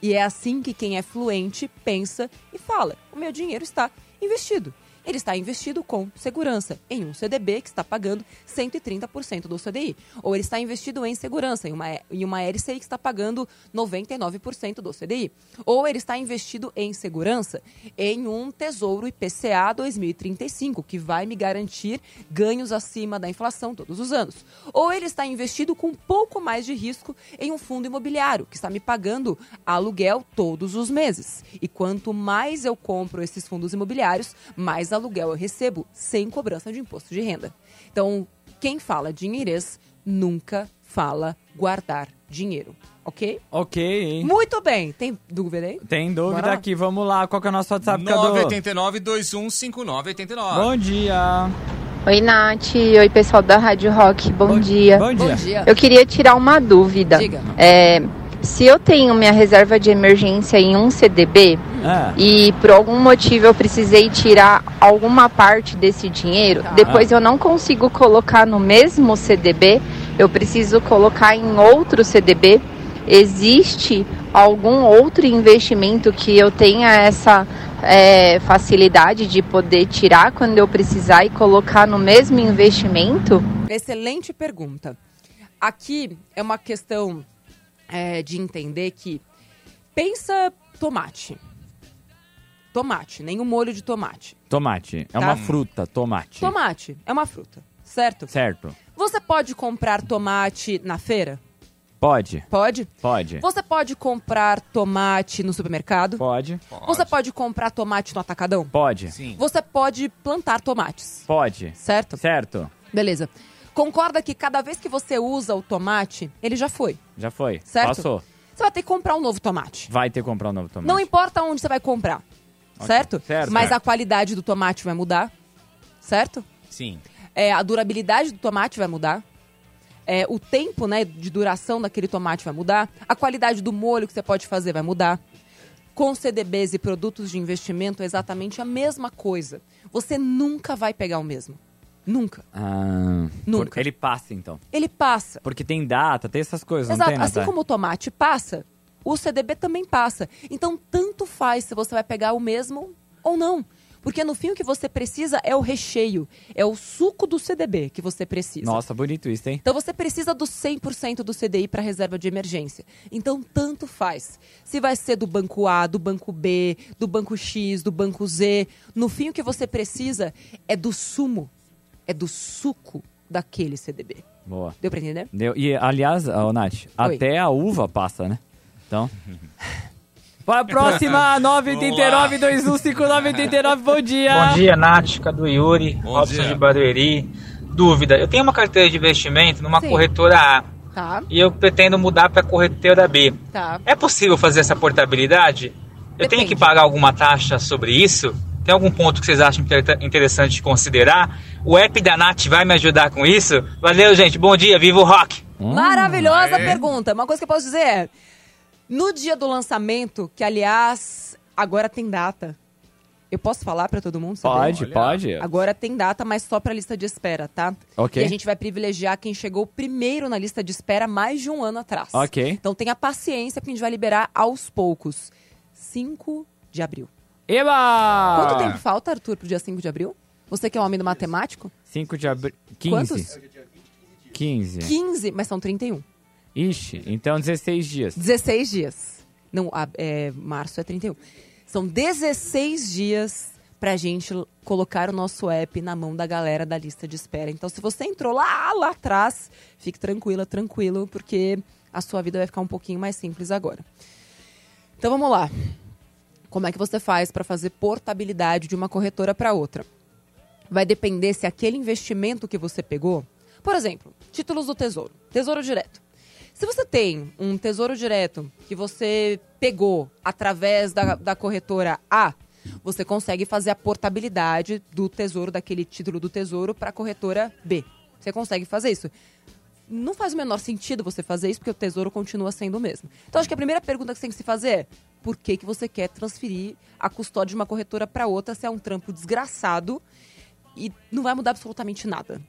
C: E é assim que quem é fluente pensa e fala: o meu dinheiro está investido. Ele está investido com segurança em um CDB que está pagando 130% do CDI. Ou ele está investido em segurança em uma, em uma LCI que está pagando 99% do CDI. Ou ele está investido em segurança em um Tesouro IPCA 2035, que vai me garantir ganhos acima da inflação todos os anos. Ou ele está investido com um pouco mais de risco em um fundo imobiliário, que está me pagando aluguel todos os meses. E quanto mais eu compro esses fundos imobiliários, mais aluguel eu recebo, sem cobrança de imposto de renda. Então, quem fala dinheirês nunca fala guardar dinheiro, ok?
B: Ok, hein?
C: Muito bem. Tem dúvida aí?
B: Tem dúvida aqui, vamos lá. Qual que é o nosso WhatsApp, Cadu?
D: 989-215989.
B: Bom dia.
G: Oi, Nath. Oi, pessoal da Rádio Rock. Bom, dia.
B: Bom dia.
C: Bom dia.
G: Eu queria tirar uma dúvida.
C: Diga.
G: É, se eu tenho minha reserva de emergência em um CDB
B: Ah,
G: e por algum motivo eu precisei tirar alguma parte desse dinheiro,
C: Tá.
G: depois eu não consigo colocar no mesmo CDB, eu preciso colocar em outro CDB. Existe algum outro investimento que eu tenha essa é, facilidade de poder tirar quando eu precisar e colocar no mesmo investimento?
C: Excelente pergunta. Aqui é uma questão é, de entender que pensa tomate. Tomate, nem o molho de tomate.
B: tomate. É
C: Tá.
B: uma fruta, tomate.
C: Tomate é uma fruta, certo?
B: Certo.
C: Você pode comprar tomate na feira?
B: Pode.
C: Pode.
B: Pode.
C: Você pode comprar tomate no supermercado?
B: Pode.
C: Você pode comprar tomate no atacadão?
B: Pode.
D: Sim.
C: Você pode plantar tomates,
B: Pode.
C: certo?
B: Certo.
C: Beleza. Concorda que cada vez que você usa o tomate, ele já foi.
B: Já foi.
C: Certo.
B: Passou.
C: Você vai ter que comprar um novo tomate.
B: Vai ter que comprar um novo tomate.
C: Não importa onde você vai comprar, certo?
B: certo.
C: Mas
B: Certo.
C: a qualidade do tomate vai mudar, certo?
D: Sim.
C: É, a durabilidade do tomate vai mudar. É, o tempo né, de duração daquele tomate vai mudar. A qualidade do molho que você pode fazer vai mudar. Com CDBs e produtos de investimento é exatamente a mesma coisa. Você nunca vai pegar o mesmo. Nunca.
B: Ah,
C: Nunca.
B: Ele passa, então.
C: Ele passa.
B: Porque tem data, tem essas coisas,
C: Exato.
B: tem,
C: assim como o tomate passa, o CDB também passa. Então, tanto faz se você vai pegar o mesmo ou não. Porque no fim o que você precisa é o recheio, é o suco do CDB que você precisa.
B: Nossa, bonito isso, hein?
C: Então você precisa do 100% do CDI para reserva de emergência. Então tanto faz. Se vai ser do banco A, do banco B, do banco X, do banco Z, no fim o que você precisa é do sumo, é do suco daquele CDB.
B: Boa.
C: Deu para entender?
B: Deu. E, aliás, ô, Nath,
C: Oi.
B: até a uva passa, né? Então... Para a próxima, 989-215989, bom dia!
H: Bom dia, Nath, Cadu Yuri,
D: Bom
H: Robson
D: dia.
H: de Barueri. Dúvida, eu tenho uma carteira de investimento numa
C: Sim.
H: corretora A
C: Tá,
H: e eu pretendo mudar para a corretora B.
C: tá.
H: É possível fazer essa portabilidade? Eu tenho que pagar alguma taxa sobre isso? Tem algum ponto que vocês acham inter- interessante de considerar? O app da Nath vai me ajudar com isso? Valeu, gente. Bom dia. Viva o rock!
C: Maravilhosa
D: é.
C: pergunta. Uma coisa que eu posso dizer é: no dia do lançamento, que aliás agora tem data. Eu posso falar para todo mundo? saber?
B: Pode,
D: Olha.
B: pode.
C: Agora tem data, mas só pra lista de espera, tá?
B: Ok.
C: E a gente vai privilegiar quem chegou primeiro na lista de espera mais de um ano atrás.
B: Ok.
C: Então tenha paciência, porque a gente vai liberar aos poucos. 5 de abril.
B: Eba!
C: Quanto tempo falta, Arthur, pro dia 5 de abril? Você que é um homem do matemático?
B: 5 de abril. 15.
C: Quantos?
B: 15.
C: 15, mas são 31.
B: Ixi, então 16 dias.
C: 16 dias. Não, a- é, março é 31. São 16 dias pra gente colocar o nosso app na mão da galera da lista de espera. Então, se você entrou lá, lá atrás, fique tranquila, tranquilo, porque a sua vida vai ficar um pouquinho mais simples agora. Então, vamos lá. Como é que você faz para fazer portabilidade de uma corretora para outra? Vai depender se aquele investimento que você pegou, por exemplo, títulos do Tesouro, Tesouro Direto. Se você tem um tesouro direto que você pegou através da, da corretora A, você consegue fazer a portabilidade do tesouro, daquele título do tesouro, para a corretora B. Você consegue fazer isso. Não faz o menor sentido você fazer isso, porque o tesouro continua sendo o mesmo. Então, acho que a primeira pergunta que você tem que se fazer é: por que, que você quer transferir a custódia de uma corretora para outra se é um trampo desgraçado e não vai mudar absolutamente nada.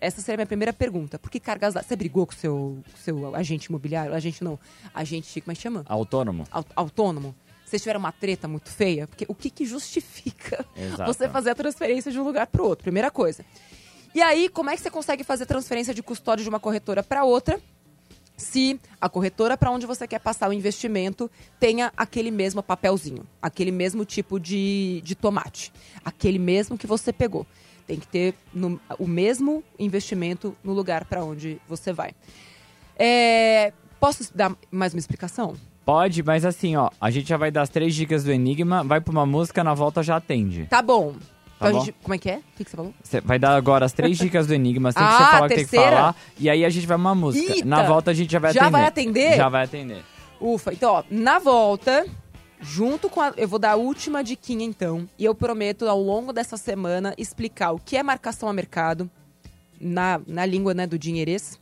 C: Essa seria a minha primeira pergunta. Por que cargas? Você brigou com o seu, seu agente imobiliário? Agente não. Agente, como é que chama?
B: Autônomo.
C: Au- Autônomo. vocês tiveram uma treta muito feia, porque o que, que justifica
B: Exato.
C: você fazer a transferência de um lugar para outro? Primeira coisa. E aí, como é que você consegue fazer transferência de custódia de uma corretora para outra? Se a corretora para onde você quer passar o investimento tenha aquele mesmo papelzinho, aquele mesmo tipo de, de tomate, aquele mesmo que você pegou. Tem que ter no- o mesmo investimento no lugar para onde você vai. É, posso dar mais uma explicação?
B: Pode, mas assim, ó, a gente já vai dar as três dicas do Enigma, vai pra uma música, na volta já atende.
C: Tá bom.
B: Tá
C: Então gente- como é que é? O que, que você falou?
B: Cê vai dar agora as três dicas do Enigma, tem que
C: Ah,
B: você falar o que tem que falar, e aí a gente vai uma música.
C: Eita!
B: Na volta a gente já vai
C: Já
B: atender.
C: vai atender?
B: Já vai atender.
C: Ufa, então, ó, na volta, junto com a. Eu vou dar a última diquinha, então. E eu prometo, ao longo dessa semana, explicar o que é marcação a mercado, na, na língua né, do dinheirês.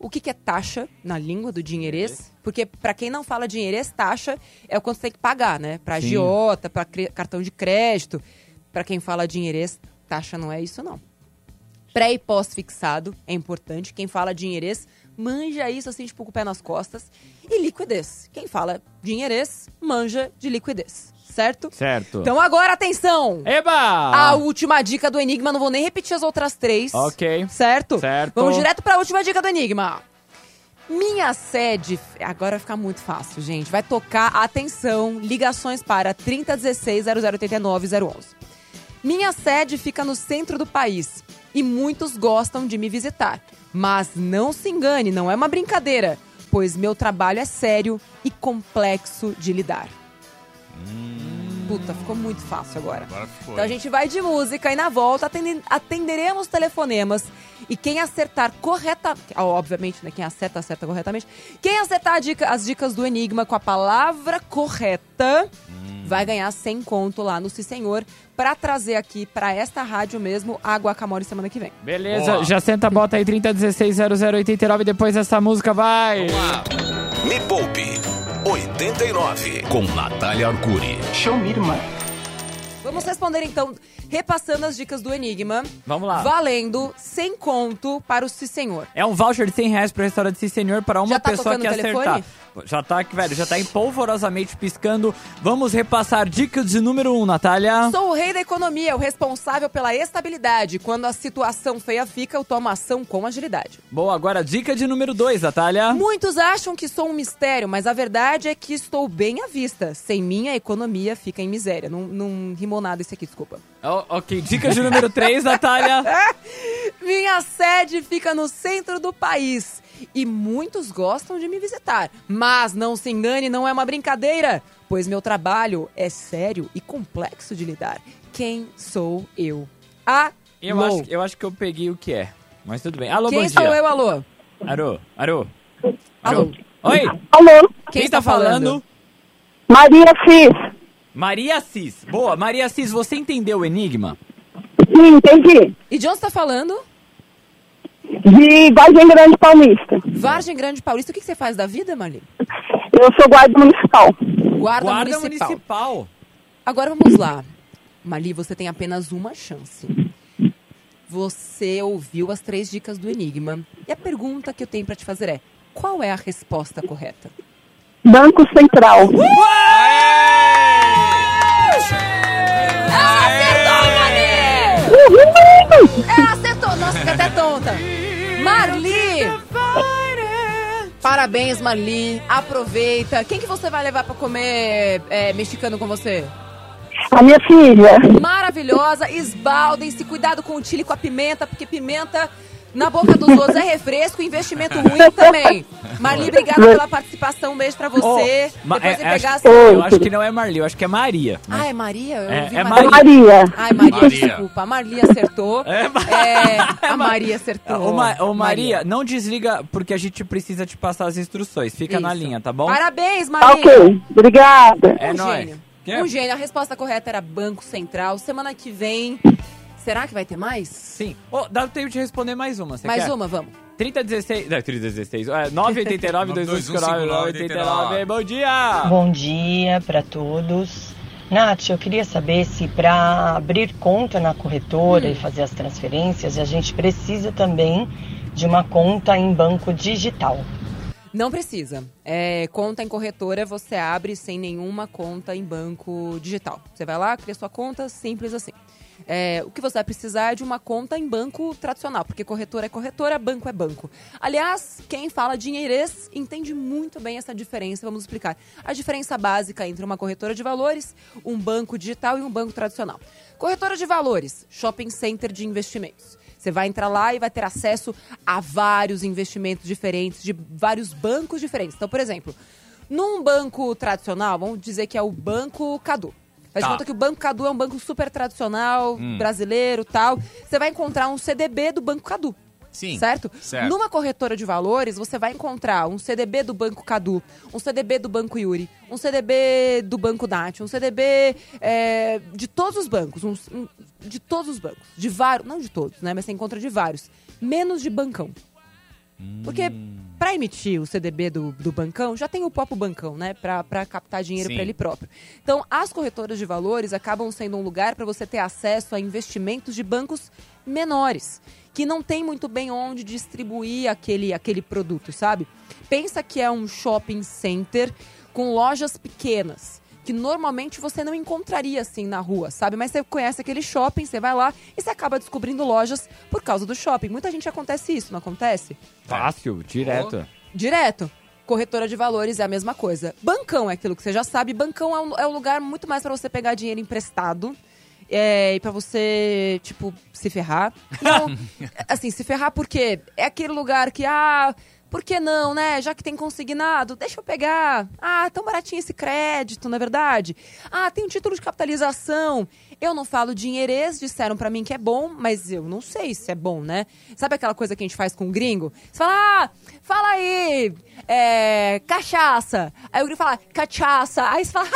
C: O que, que é taxa na língua do dinheirês? Porque, pra quem não fala dinheirês, taxa é o quanto você tem que pagar, né? Pra
B: Sim.
C: agiota, pra cre- cartão de crédito. Pra quem fala dinheirês, taxa não é isso, não. Pré e pós-fixado é importante. Quem fala dinheirês, manja isso assim, tipo, com o pé nas costas. E liquidez. Quem fala dinheirês, manja de liquidez. Certo?
B: Certo.
C: Então agora, atenção!
B: Eba!
C: A última dica do Enigma, não vou nem repetir as outras três.
B: Ok.
C: Certo?
B: Certo.
C: Vamos direto pra última dica do Enigma. Minha sede. Agora vai ficar muito fácil, gente. Vai tocar, atenção, ligações para 3016 0089 011. Minha sede fica no centro do país e muitos gostam de me visitar. Mas não se engane, não é uma brincadeira, pois meu trabalho é sério e complexo de lidar. Puta, ficou muito fácil agora.
D: Agora.
C: Então a gente vai de música e na volta atende- atenderemos telefonemas. E quem acertar corretamente. Obviamente, né? Quem acerta, acerta corretamente. Quem acertar dica- as dicas do Enigma com a palavra correta vai ganhar 100 conto lá no Si Senhor pra trazer aqui pra esta rádio mesmo a Guacamole semana que vem.
B: Beleza,
D: Boa.
B: já senta, bota aí 30160089 depois dessa música vai.
A: Me Poupe 89 com Natália Arcuri.
C: Vamos responder então, repassando as dicas do Enigma.
B: Vamos lá.
C: Valendo 100 conto para o Si Senhor.
B: É um voucher de 100 reais pro restaurante Sim Senhor para uma
C: Já tá
B: pessoa que
C: o
B: acertar. Já tá, velho, já tá empolvorosamente piscando. Vamos repassar dicas de número 1, um, Natália.
C: Sou o rei da economia, o responsável pela estabilidade. Quando a situação feia fica, eu tomo ação com agilidade.
B: Boa, agora dica de número 2, Natália.
C: Muitos acham que sou um mistério, mas a verdade é que estou bem à vista. Sem mim, a economia fica em miséria. Não, não rimou nada isso aqui, desculpa.
B: Ó, ok, dica de número 3, Natália.
C: Minha sede fica no centro do país. E muitos gostam de me visitar. Mas não se engane, não é uma brincadeira. Pois meu trabalho é sério e complexo de lidar. Quem sou eu? A
B: Eu acho, eu acho que eu peguei o que é. Mas tudo bem. Alô,
C: Quem
B: bom
C: sou eu, alô?
B: Alô, alô.
C: Alô?
B: Oi,
I: Alô,
C: Quem,
B: quem tá falando?
I: Maria Cis.
B: Maria Cis. Boa, Maria Cis, você entendeu o enigma?
I: Sim, entendi.
C: E de onde você tá falando?
I: De Vargem Grande Paulista.
C: Vargem Grande Paulista. O que, que você faz da vida, Marli?
I: Eu sou guarda municipal.
C: Guarda,
B: Guarda
C: municipal.
B: municipal.
C: Agora vamos lá. Marli, você tem apenas uma chance. Você ouviu as três dicas do Enigma. E a pergunta que eu tenho pra te fazer é: qual é a resposta correta?
I: Banco Central.
C: Acertou, Marli! É, acertou! Nossa, fica até tonta. Marli! Parabéns, Marli. Aproveita. Quem que você vai levar pra comer é, mexicano com você?
I: A minha filha.
C: maravilhosa. Esbaldem-se, cuidado com o chile e com a pimenta, porque pimenta na boca dos outros é refresco, investimento ruim também. Marli, obrigada pela participação. Um beijo pra você.
B: Oh,
C: Depois
B: é-
C: você
B: é,
C: pegar
B: acho, eu acho que não é Marli, eu acho que é Maria.
C: Ah, é Maria? Eu
B: É-
C: ouvi
B: é
C: Maria.
I: Maria.
C: Ai, Maria,
D: Maria.
C: desculpa. A Marli acertou.
B: É,
C: É, a Maria acertou.
B: Ô, Ma- ô, Maria, não desliga porque a gente precisa te passar as instruções. Fica na
C: Isso.
B: linha, tá bom?
C: Parabéns, Maria.
I: ok, obrigada.
B: É
C: um
B: nóis.
C: gênio. Um gênio. A resposta correta era Banco Central. Semana que vem... Será que vai ter mais?
B: Sim. Ô, dá tempo de responder mais uma, você
C: mais
B: quer?
C: uma, vamos.
B: 3016... Não, 3016. É, 989 2259 989 Bom dia!
J: Bom dia para todos. Nath, eu queria saber se para abrir conta na corretora e fazer as transferências, a gente precisa também de uma conta em banco digital.
C: Não precisa. É, conta em corretora você abre sem nenhuma conta em banco digital. Você vai lá, cria sua conta, simples assim. É, o que você vai precisar é de uma conta em banco tradicional, porque corretora é corretora, banco é banco. Aliás, quem fala dinheirês entende muito bem essa diferença. Vamos explicar. A diferença básica entre uma corretora de valores, um banco digital e um banco tradicional. Corretora de valores, shopping center de investimentos. Você vai entrar lá e vai ter acesso a vários investimentos diferentes, de vários bancos diferentes. Então, por exemplo, num banco tradicional, vamos dizer que é o Banco Cadu. Faz
K: Tá.
C: conta que o Banco Cadu é um banco super tradicional,
K: Hum.
C: brasileiro tal. Você vai encontrar um CDB do Banco Cadu.
K: Sim.
C: Certo?
K: Certo.
C: Numa corretora de valores, você vai encontrar um CDB do Banco Cadu, um CDB do Banco Yuri, um CDB do Banco Dat, um CDB é, de todos os bancos, um- um- de todos os bancos, de vários, não de todos, né, mas você encontra de vários, menos de bancão. Porque para emitir o CDB do, do bancão, já tem o próprio bancão, né? Pra captar dinheiro para ele próprio. Então, as corretoras de valores acabam sendo um lugar para você ter acesso a investimentos de bancos menores, que não tem muito bem onde distribuir aquele, aquele produto, sabe? Pensa que é um shopping center com lojas pequenas. Que normalmente você não encontraria assim na rua, sabe? Mas você conhece aquele shopping, você vai lá e você acaba descobrindo lojas por causa do shopping. Muita gente acontece isso, não acontece?
B: Fácil, direto.
C: Direto. Corretora de valores é a mesma coisa. Bancão é aquilo que você já sabe. Bancão é um, é um lugar muito mais para você pegar dinheiro emprestado. É, e pra você, tipo, se ferrar. Não, assim, se ferrar porque é aquele lugar que, ah, por que não, né? Já que tem consignado, deixa eu pegar. Ah, tão baratinho esse crédito, não é verdade? Ah, tem um título de capitalização. Eu não falo dinheirês, disseram pra mim que é bom, mas eu não sei se é bom, né? Sabe aquela coisa que a gente faz com o gringo? Você fala, ah, fala aí, é, cachaça. Aí o gringo fala, cachaça. Aí você fala,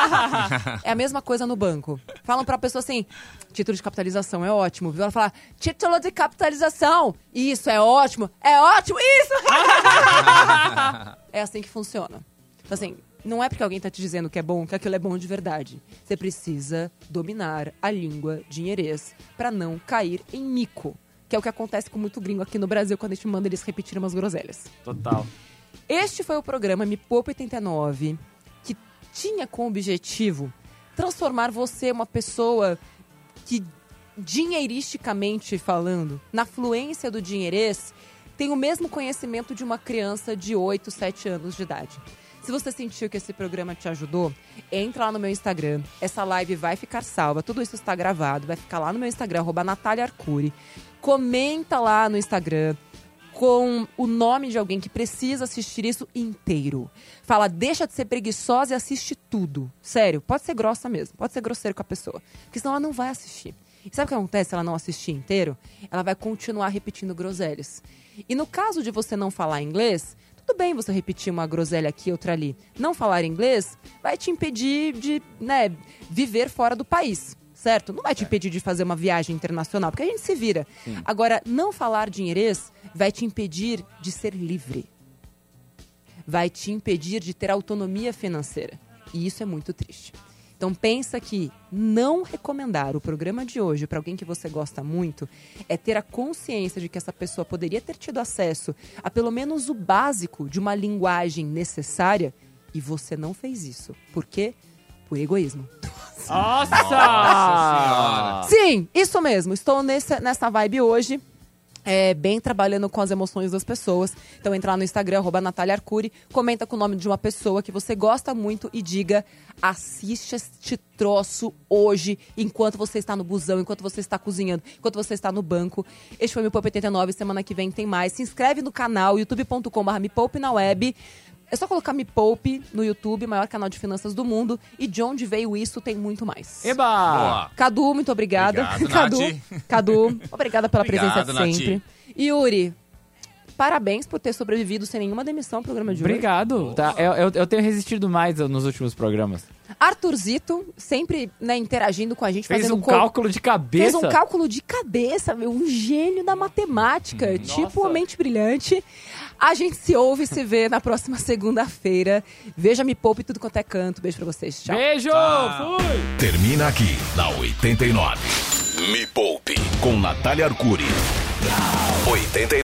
C: é a mesma coisa no banco. Falam pra pessoa assim, título de capitalização é ótimo, viu? Ela fala, título de capitalização, isso é ótimo, é ótimo, isso! é assim que funciona. Então, assim, não é porque alguém tá te dizendo que é bom que aquilo é bom de verdade. Você precisa dominar a língua dinheirês pra não cair em mico. Que é o que acontece com muito gringo aqui no Brasil quando a gente manda eles repetirem umas groselhas.
B: Total.
C: Este foi o programa Me Poupa 89, que tinha como objetivo transformar você uma pessoa que, dinheiristicamente falando, na fluência do dinheirês, tem o mesmo conhecimento de uma criança de 8, 7 anos de idade. Se você sentiu que esse programa te ajudou, entra lá no meu Instagram. Essa live vai ficar salva. Tudo isso está gravado. Vai ficar lá no meu Instagram, arroba. Comenta lá no Instagram com o nome de alguém que precisa assistir isso inteiro. Fala, deixa de ser preguiçosa e assiste tudo. Sério, pode ser grossa mesmo, pode ser grosseiro com a pessoa. Porque senão ela não vai assistir. E sabe o que acontece se ela não assistir inteiro? Ela vai continuar repetindo groselhas. E no caso de você não falar inglês, tudo bem você repetir uma groselha aqui, outra ali. Não falar inglês vai te impedir de né, viver fora do país. Certo? Não vai te impedir de fazer uma viagem internacional, porque a gente se vira.
K: Sim.
C: Agora, não falar dinheirês vai te impedir de ser livre. Vai te impedir de ter autonomia financeira. E isso é muito triste. Então pensa que não recomendar o programa de hoje para alguém que você gosta muito é ter a consciência de que essa pessoa poderia ter tido acesso a pelo menos o básico de uma linguagem necessária e você não fez isso. Por quê? Por egoísmo.
B: Nossa!
D: Senhora.
C: Sim, isso mesmo. Estou nessa, nessa vibe hoje. É, bem trabalhando com as emoções das pessoas. Então entra lá no Instagram, arroba Natália Arcuri, comenta com o nome de uma pessoa que você gosta muito e diga: assiste este troço hoje, enquanto você está no busão, enquanto você está cozinhando, enquanto você está no banco. Este foi o Me Poupe 89, semana que vem tem mais. Se inscreve no canal, youtube.com.br Me Poupe na web. É só colocar Me Poupe no YouTube, maior canal de finanças do mundo. E de onde veio isso, tem muito mais.
B: Eba!
D: Boa.
C: Cadu, muito obrigada.
D: Obrigado,
C: Cadu. Cadu, obrigada pela
D: Obrigado,
C: presença de
D: Nath.
C: sempre. Yuri, parabéns por ter sobrevivido sem nenhuma demissão ao programa de hoje.
B: Obrigado. Tá, eu, eu, eu tenho resistido mais nos últimos programas.
C: Arthurzito, sempre né, interagindo com a gente,
B: Fez
C: fazendo
B: um
C: co-
B: cálculo de cabeça.
C: Fez um cálculo de cabeça, meu, um gênio da matemática, tipo uma mente brilhante. A gente se ouve e se vê na próxima segunda-feira. Veja Me Poupe tudo quanto é canto. Beijo pra vocês. Tchau.
B: Beijo! Fui!
A: Termina aqui na 89. Me Poupe com Natália Arcuri. 89.